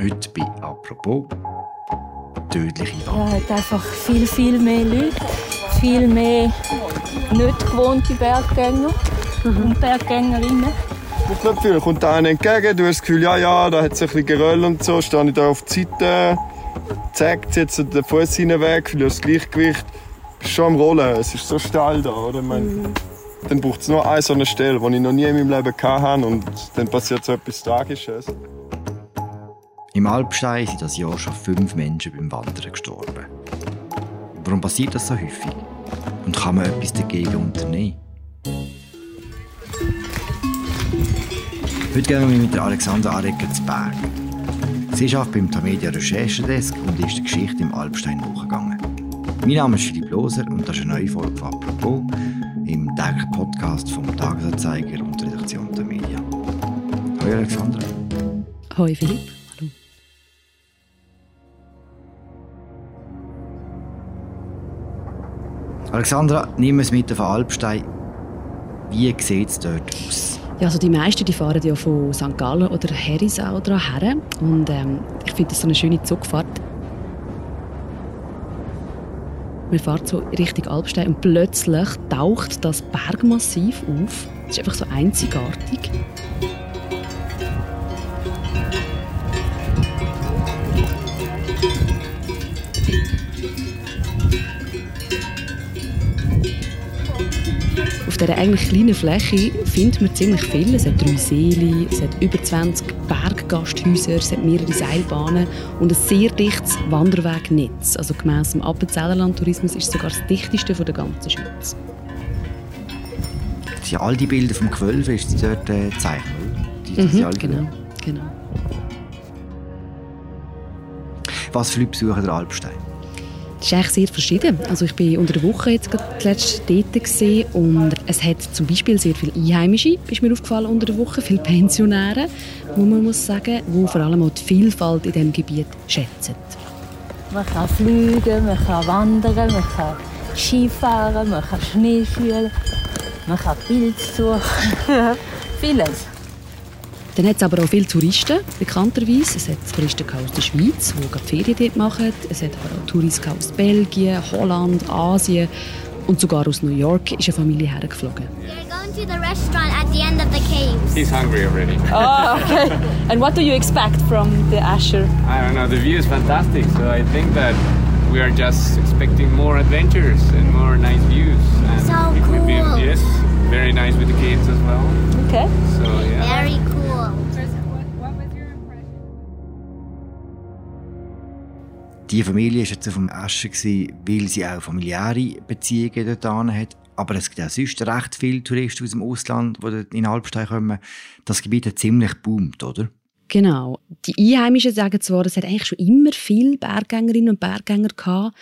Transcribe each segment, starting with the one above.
Heute bei «Apropos» tödliche Wand. Ja, hat einfach viel, viel mehr Leute, viel mehr nicht gewohnte Berggänger und Berggängerinnen. Ich viel. Kommt da einer entgegen, du hast das Gefühl, ja, ja, da hat es ein bisschen Geröll und so, stehe ich da auf die Seite, zeigt jetzt den Fuß hinweg, verliere das Gleichgewicht. Bist schon am Rollen, es ist so steil da, oder? Ich meine, mhm. Dann braucht es nur eine so eine Stelle, die ich noch nie in meinem Leben hatte und dann passiert so etwas Tragisches. Im Alpstein sind das Jahr schon fünf Menschen beim Wandern gestorben. Warum passiert das so häufig? Und kann man etwas dagegen unternehmen? Heute gehen wir mit der Alexandra Arecker zu Berg. Sie arbeitet beim Tamedia Recherchedesk und ist der Geschichte im Alpstein nachgegangen. Mein Name ist Philipp Loser und das ist eine neue Folge von «Apropos» im täglichen Podcast vom Tagesanzeiger und der Redaktion der Medien. Hallo Alexandra. Hallo Philipp. Alexandra, nimm es mit auf Alpstein. Wie sieht es dort aus? Ja, also die meisten die fahren ja von St. Gallen oder Herisau her. Und ähm, ich finde das so eine schöne Zugfahrt. Man fährt so Richtung Alpstein und plötzlich taucht das Bergmassiv auf. Das ist einfach so einzigartig. Dieser eigentlich kleinen Fläche findet man ziemlich viel. Es hat drei Seele, es hat über 20 Berggasthäuser, es hat mehrere Seilbahnen und ein sehr dichtes Wanderwegnetz. Also gemäss dem Appenzellerland-Tourismus ist es sogar das dichteste von der ganzen Schweiz. Ja, all die Bilder vom Gewölbe ist dort äh, gezeichnet, die, mhm, genau, genau. Was für Leute besuchen der Alpstein? Das ist eigentlich sehr verschieden. Also ich bin unter der Woche jetzt letzte dort und es hat zum Beispiel sehr viele Einheimische, ist mir aufgefallen unter der Woche, viele Pensionäre, wo man muss sagen, wo vor allem auch die Vielfalt in diesem Gebiet schätzen. Man kann fliegen, man kann wandern, man kann Skifahren, man kann Schneeschuhen, man kann Pilze suchen, vieles. Dann hat es aber auch viele Touristen, bekannterweise. Es hat Touristen aus der Schweiz, die gerade Ferien dort machen. Es hat aber auch Touristen aus Belgien, Holland, Asien und sogar aus New York ist eine Familie hergeflogen. to the restaurant at the end of the caves. He's hungry already. oh, okay. And what do you expect from the Asher? I don't know. The view is fantastic, so I think that we are just expecting more adventures and more nice views. And so cool. Be, yes, very nice with the kids as well. Okay. So yeah. Very cool. Die Familie war jetzt auf dem Asche, weil sie auch familiäre Beziehungen dort hat. Aber es gibt auch sonst recht viele Touristen aus dem Ausland, die in Alpstein kommen. Das Gebiet hat ziemlich boomt, oder? Genau. Die Einheimischen sagen zwar, es hat eigentlich schon immer viele Berggängerinnen und Berggänger gehabt,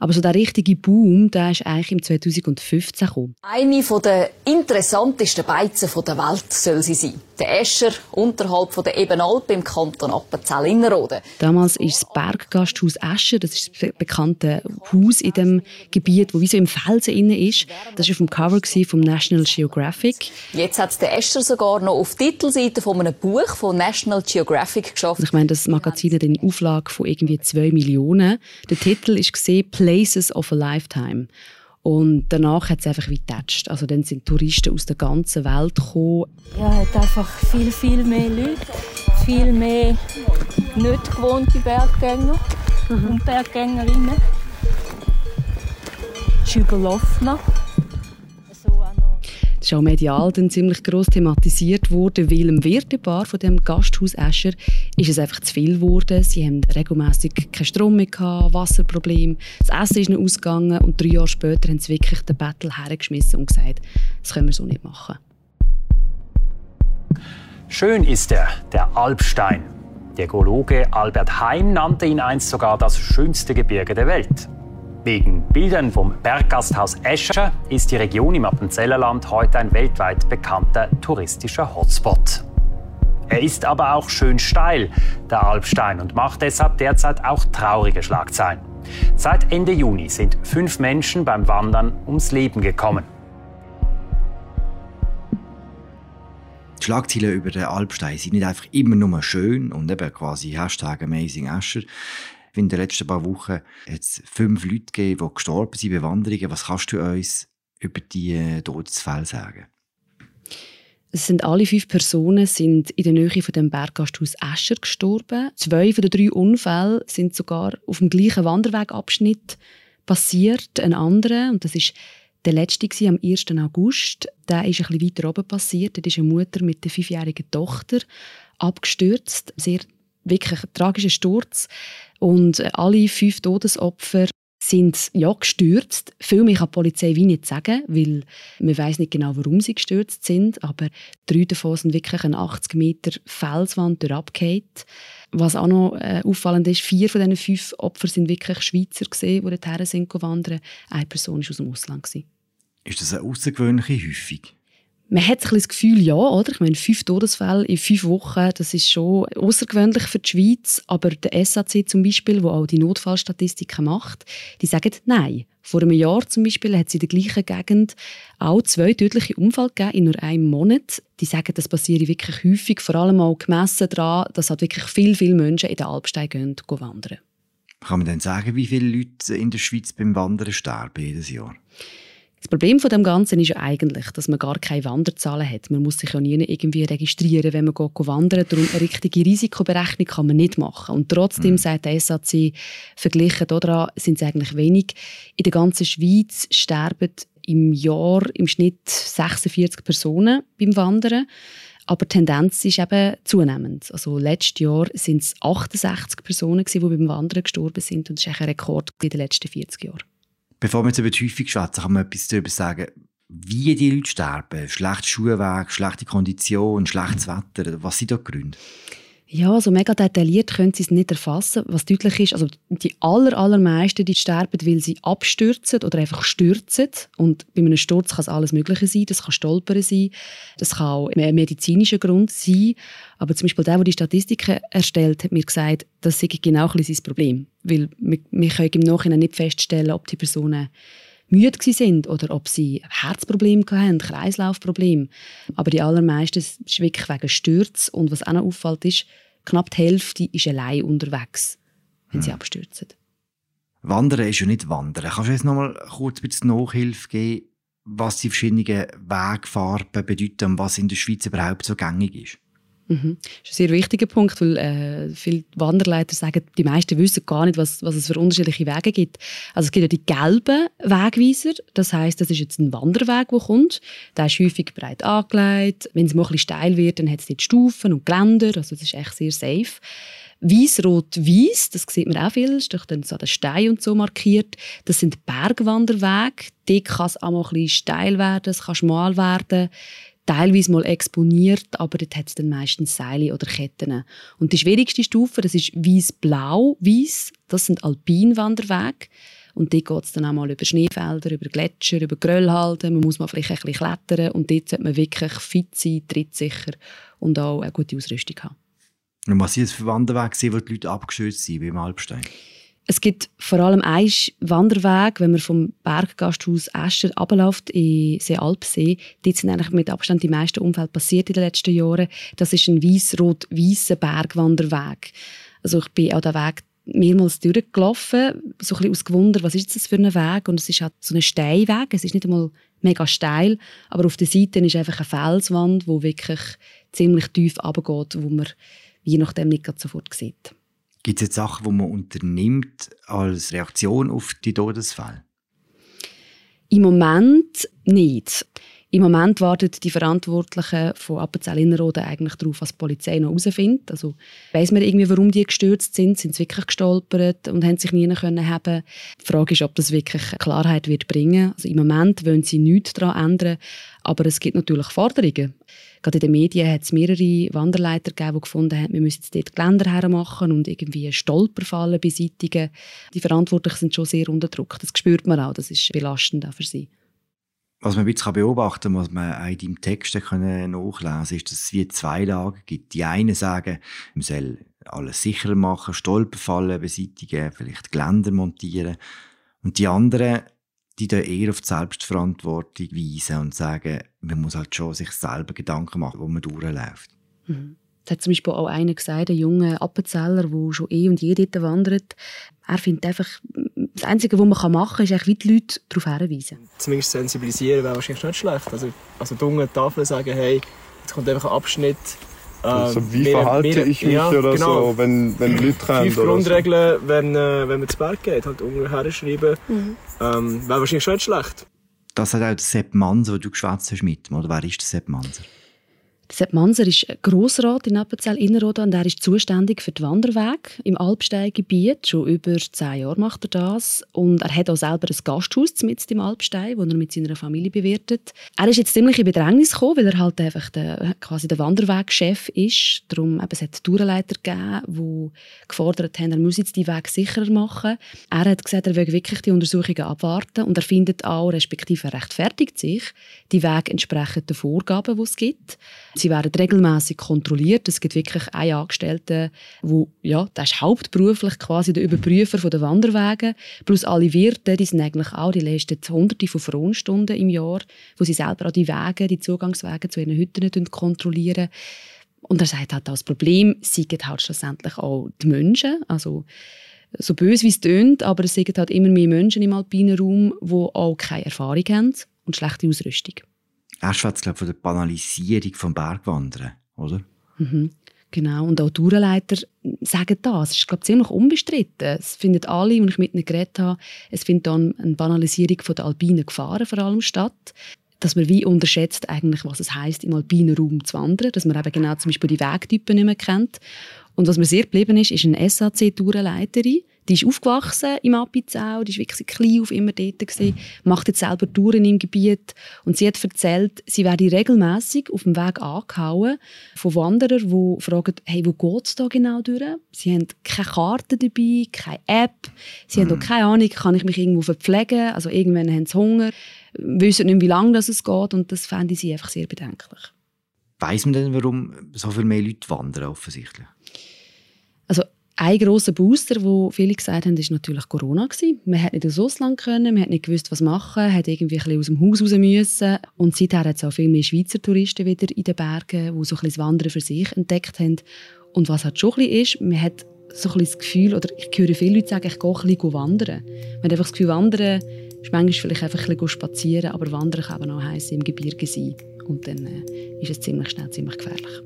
aber so der richtige Boom, der ist eigentlich im 2015 gekommen. Eine der interessantesten Beizen der Welt soll sie sein. Der Escher unterhalb der Ebenalp im Kanton Appenzell-Innerrhoden. Damals ist das Berggasthaus Escher, das ist das bekannte Haus in dem Gebiet, wo wie so im Felsen inne ist. Das war auf dem Cover vom National Geographic. Jetzt hat der Escher sogar noch auf die Titelseite von einem Buch von National Geographic geschafft. Ich meine, das Magazin hat eine Auflage von irgendwie zwei Millionen. Der Titel ist gesehen Places of a Lifetime. Und danach hat es einfach wie getatscht. Also dann sind Touristen aus der ganzen Welt gekommen. Ja, hat einfach viel, viel mehr Leute, viel mehr nicht gewohnte Berggänger mhm. und Berggängerinnen. Es ist überlaufen. Ist auch medial dann ziemlich gross thematisiert worden, weil im Wirtebar von dem Gasthaus Escher ist es einfach zu viel geworden. Sie haben regelmäßig keinen Strom mehr gehabt, Wasserproblem, das Essen ist nicht ausgegangen und drei Jahre später haben sie wirklich den Battle hergeschmissen und gesagt, das können wir so nicht machen. Schön ist er, der Alpstein. Der Geologe Albert Heim nannte ihn einst sogar das schönste Gebirge der Welt. Wegen Bildern vom Berggasthaus Escher ist die Region im Appenzellerland heute ein weltweit bekannter touristischer Hotspot. Er ist aber auch schön steil, der Alpstein, und macht deshalb derzeit auch traurige Schlagzeilen. Seit Ende Juni sind fünf Menschen beim Wandern ums Leben gekommen. Die Schlagzeilen über den Alpstein sind nicht einfach immer nur schön und eben quasi Hashtag Amazing Asher. In den letzten paar Wochen hat es fünf Leute gegeben, die gestorben sind bei Wanderungen. Was kannst du uns über die Todesfälle sagen? Es sind alle fünf Personen sind in der Nähe von dem Berggasthaus Escher gestorben. Zwei von den drei Unfällen sind sogar auf dem gleichen Wanderwegabschnitt passiert. Ein anderer, und das ist der letzte war am 1. August. Der ist ein bisschen weiter oben passiert. Dort ist eine Mutter mit der fünfjährigen Tochter abgestürzt. Sehr wirklich ein tragischer Sturz. Und alle fünf Todesopfer sind ja gestürzt. Viel mehr kann die Polizei wie nicht sagen, weil man weiß nicht genau, warum sie gestürzt sind. Aber drei davon sind wirklich eine 80 Meter Felswand durchgefallen. Was auch noch äh, auffallend ist, vier von diesen fünf Opfern sind wirklich Schweizer gesehen, die dorthin sind wandern. Eine Person war aus dem Ausland. Gewesen. Ist das eine außergewöhnliche Häufung? Man hat ein das Gefühl, ja, oder? Ich meine, fünf Todesfälle in fünf Wochen, das ist schon außergewöhnlich für die Schweiz. Aber der SAC zum Beispiel, wo auch die Notfallstatistiken macht, die sagen nein. Vor einem Jahr zum Beispiel hat es in der gleichen Gegend auch zwei tödliche Unfälle gegeben in nur einem Monat. Die sagen, das passiert wirklich häufig, vor allem auch gemessen daran, dass halt wirklich viele, viele Menschen in den Alpstein gehen, gehen wandern. Kann man denn sagen, wie viele Leute in der Schweiz beim Wandern sterben jedes Jahr? Das Problem von dem Ganzen ist ja eigentlich, dass man gar keine Wanderzahlen hat. Man muss sich ja nie irgendwie registrieren, wenn man wandern. Darum eine richtige Risikoberechnung kann man nicht machen. Und trotzdem mhm. sagt der SAC, verglichen daran sind es eigentlich wenig. In der ganzen Schweiz sterben im Jahr im Schnitt 46 Personen beim Wandern. Aber die Tendenz ist eben zunehmend. Also letztes Jahr sind es 68 Personen, die beim Wandern gestorben sind. Und das ist ein Rekord in den letzten 40 Jahren. Bevor wir jetzt über die Häufung schwätzen, kann man etwas darüber sagen, wie die Leute sterben. Schlechter Schuhweg, schlechte Kondition, schlechtes Wetter. Was sind da die Gründe? Ja, so mega detailliert können sie es nicht erfassen. Was deutlich ist, also die aller, allermeisten, die sterben, weil sie abstürzen oder einfach stürzen. Und bei einem Sturz kann es alles Mögliche sein. Das kann Stolpern sein, das kann auch ein medizinischer Grund sein. Aber zum Beispiel der, der die Statistiken erstellt, hat mir gesagt, das sei genau ein sein Problem. Weil wir, wir können im Nachhinein nicht feststellen, ob die Personen müde sind oder ob sie Herzprobleme hatten, Kreislaufprobleme. Aber die allermeisten ist wirklich wegen Stürz. Und was auch noch auffällt, ist, knapp die Hälfte ist allein unterwegs, wenn sie hm. abstürzen. Wandern ist ja nicht Wandern. Kannst du jetzt noch mal kurz ein bisschen Nachhilfe geben, was die verschiedenen Wegfarben bedeuten und was in der Schweiz überhaupt so gängig ist? Mhm. Das ist ein sehr wichtiger Punkt, weil äh, viele Wanderleiter sagen, die meisten wissen gar nicht, was, was es für unterschiedliche Wege gibt. Also es gibt ja die gelben Wegweiser, das heißt, das ist jetzt ein Wanderweg, der kommt. Der ist häufig breit angelegt. Wenn es mal ein bisschen steil wird, dann hat es dort Stufen und Geländer, also das ist echt sehr safe. Weiß, Rot, Weiß, das sieht man auch viel, ist doch dann so der Stein und so markiert. Das sind Bergwanderwege. Dort kann es auch mal ein bisschen steil werden, es kann schmal werden teilweise mal exponiert, aber dort hat es dann meistens Seile oder Ketten. Und die schwierigste Stufe, das ist weiß-blau, weiß. Das sind Alpinwanderwege. Und dort geht es dann auch mal über Schneefelder, über Gletscher, über Gröllhalden. Man muss mal vielleicht ein bisschen klettern. Und dort sollte man wirklich fit sein, trittsicher und auch eine gute Ausrüstung haben. Und was sind das für Wanderwege, wo die Leute abgeschützt sind beim Alpstein? Es gibt vor allem einen Wanderweg, wenn man vom Berggasthaus Escher abläuft in Seealpsee. Dort sind eigentlich mit Abstand die meisten Unfälle passiert in den letzten Jahren. Das ist ein weiß-rot-weißer Bergwanderweg. Also ich bin an den Weg mehrmals durchgelaufen, so ein bisschen aus Gewunder, was ist das für ein Weg? Und es ist halt so ein Steinweg, es ist nicht einmal mega steil, aber auf der Seite ist einfach eine Felswand, wo wirklich ziemlich tief runtergeht, wo man je nachdem nicht sofort sieht. Gibt es jetzt Sachen, die man unternimmt als Reaktion auf die Todesfälle? Im Moment nicht. Im Moment warten die Verantwortlichen von Appenzell-Innerrhoden eigentlich darauf, was die Polizei noch herausfindet. Also weiss man irgendwie, warum die gestürzt sind? Sind sie wirklich gestolpert und haben sich nie können? Die Frage ist, ob das wirklich Klarheit wird bringen. Also im Moment wollen sie nichts daran ändern, aber es gibt natürlich Forderungen. Gerade in den Medien hat es mehrere Wanderleiter gegeben, die gefunden haben, wir müssen jetzt dort Geländer hermachen und irgendwie Stolperfallen beseitigen. Die Verantwortlichen sind schon sehr unter Druck. Das spürt man auch. Das ist belastend auch für sie. Was man ein bisschen beobachten kann, was man auch in deinem Text nachlesen kann, ist, dass es wie zwei Lager gibt. Die einen sagen, man soll alles sicherer machen, Stolperfallen beseitigen, vielleicht Geländer montieren. Und die anderen, die da eher auf die Selbstverantwortung weisen und sagen, man muss halt schon sich selber Gedanken machen, wo man durchläuft. Mhm. Das hat zum Beispiel auch einer gesagt, ein junger Appenzeller, der schon eh und je dort wandert. Er findet einfach, das Einzige, was man machen kann, ist eigentlich wie die Leute darauf hinweisen. Zumindest sensibilisieren wäre wahrscheinlich nicht schlecht. Also, also die Tafel sagen, hey, jetzt kommt einfach ein Abschnitt. Also, wie wir, verhalte wir, ich mich ja, oder genau. so, wenn, wenn Leute kommen? Fünf Grundregeln, so. wenn, äh, wenn man zu Berg geht, halt ungefähr schreiben. Mhm. Ähm, wäre wahrscheinlich schon nicht schlecht. Das hat auch der Sepp Manser, den du geschwätzt hast, mit. Oder wer ist der Sepp Manser? Sepp Manser ist Grossrat in Appenzell Innerrhoden und er ist zuständig für die Wanderwege im Alpsteingebiet. Schon über zehn Jahre macht er das und er hat auch selber ein Gasthaus mitten im Alpstein, wo er mit seiner Familie bewirtet. Er ist jetzt ziemlich in Bedrängnis gekommen, weil er halt einfach der, quasi der Wanderwegchef ist. Darum eben, es hat Tourenleiter gegeben, die gefordert haben, er muss jetzt die Wege sicherer machen. Er hat gesagt, er will wirklich die Untersuchungen abwarten und er findet auch, respektive er rechtfertigt sich, die Wege entsprechend den Vorgaben, die es gibt. Sie werden regelmäßig kontrolliert. Es gibt wirklich einen Angestellten, wo, ja, der ist hauptberuflich quasi der Überprüfer der Wanderwege. Plus alle Wirte, die sind eigentlich auch, die leisten hunderte von Fronstunden im Jahr, wo sie selber auch die Wege, die Zugangswege zu ihren Hütten kontrollieren. Und er sagt halt, das Problem sind halt schlussendlich auch die Menschen. Also, so böse wie es tönt, aber es sind halt immer mehr Menschen im alpinen Raum, die auch keine Erfahrung haben und schlechte Ausrüstung. Er schwätzt, glaube von der Banalisierung vom Bergwandern, oder? Mhm. Genau, und auch Tourenleiter sagen das. Es ist, glaube ich, ziemlich unbestritten. Es finden alle, die ich mit ihnen geredet habe, es findet dann eine Banalisierung von der alpinen Gefahren vor allem statt. Dass man wie unterschätzt eigentlich, was es heißt im alpinen Raum zu wandern. Dass man eben genau zum Beispiel die Wegtypen nicht mehr kennt. Und was mir sehr geblieben ist, ist eine SAC-Tourenleiterin, die ist aufgewachsen im Appenzell, die war wirklich klein auf immer dort, gewesen, macht jetzt selber Touren im Gebiet und sie hat erzählt, sie werde regelmäßig auf dem Weg angehauen von Wanderern, die fragen, hey, wo geht es da genau durch? Sie haben keine Karte dabei, keine App, sie mhm. haben auch keine Ahnung, kann ich mich irgendwo verpflegen, also irgendwann haben sie Hunger, wissen nicht, wie lange das es geht und das fände sie einfach sehr bedenklich. Weiß man denn, warum so viel mehr Leute wandern offensichtlich? Ein grosser Booster, wo viele gesagt haben, ist natürlich Corona gewesen. Man hat nicht ins Ausland können, man hat nicht gewusst, was machen, hat irgendwie ein bisschen aus dem Haus raus müssen. Und seither hat es auch viel mehr Schweizer Touristen wieder in den Bergen, die so ein bisschen das Wandern für sich entdeckt haben. Und was halt schon ein bisschen ist, man hat so ein bisschen das Gefühl, oder ich höre viele Leute sagen, ich gehe ein bisschen wandern. Man hat einfach das Gefühl, wandern ist manchmal vielleicht einfach ein bisschen spazieren, aber wandern kann eben auch heissen, im Gebirge sein. Und dann äh, ist es ziemlich schnell ziemlich gefährlich.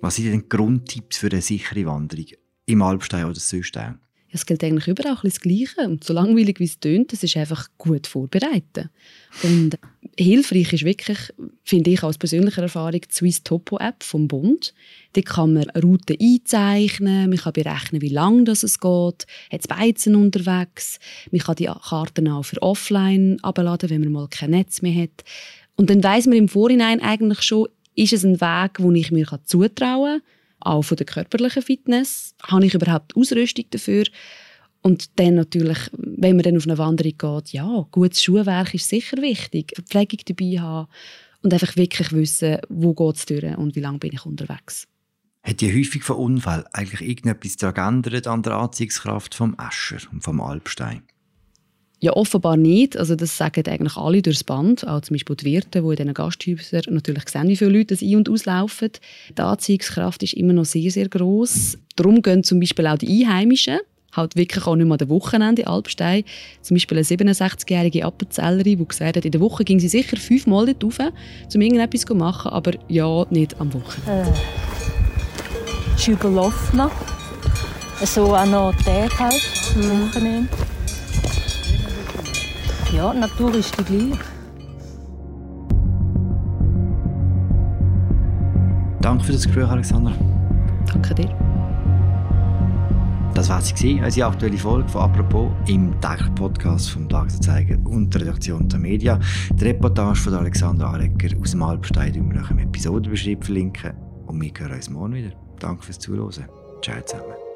Was sind denn Grundtipps für eine sichere Wanderung im Alpstein oder sonst auch? Es gilt eigentlich überall das Gleiche. So langweilig wie es tönt, es ist einfach gut vorbereiten. Und hilfreich ist wirklich, finde ich aus persönlicher Erfahrung, die Swiss Topo App vom Bund. Da kann man Routen einzeichnen, man kann berechnen, wie lang das es geht, hat es Beizen unterwegs, man kann die Karten auch für offline abladen, wenn man mal kein Netz mehr hat. Und dann weiß man im Vorhinein eigentlich schon, ist es ein Weg, den ich mir zutrauen kann, auch von der körperlichen Fitness? Habe ich überhaupt Ausrüstung dafür? Und dann natürlich, wenn man dann auf eine Wanderung geht, ja, gutes Schuhwerk ist sicher wichtig. Verpflegung dabei haben und einfach wirklich wissen, wo geht es durch und wie lange bin ich unterwegs. Hat die Häufung von Unfällen eigentlich irgendetwas daran geändert an der Anziehungskraft vom Escher und vom Alpstein? Ja, offenbar nicht. Also das sagen eigentlich alle durchs Band, auch zum Beispiel die Wirte, die in diesen Gasthäusern natürlich sehen, wie viele Leute ein- und auslaufen. Die Anziehungskraft ist immer noch sehr, sehr gross. Darum gehen zum Beispiel auch die Einheimischen halt wirklich auch nicht mehr an den Wochenende Alpstein. Zum Beispiel eine 67-jährige Appenzellerin, die gesagt hat, in der Woche ging sie sicher fünfmal dort rauf, um irgendetwas zu machen, aber ja, nicht am Wochenende. Äh, ist überlaufen. So auch noch Tag halt, am Wochenende. Ja, die Natur ist die gleiche. Danke für das Gespräch, Alexander. Danke dir. Das war sie, unsere aktuelle Folge von «Apropos» im täglichen Podcast vom Tagesanzeiger und der Redaktion der Media. Die Reportage von Alexander Arecker aus dem Alpstein die wir euch im Episodenbeschrieb verlinken. Und wir hören uns morgen wieder. Danke fürs Zuhören. Ciao zusammen.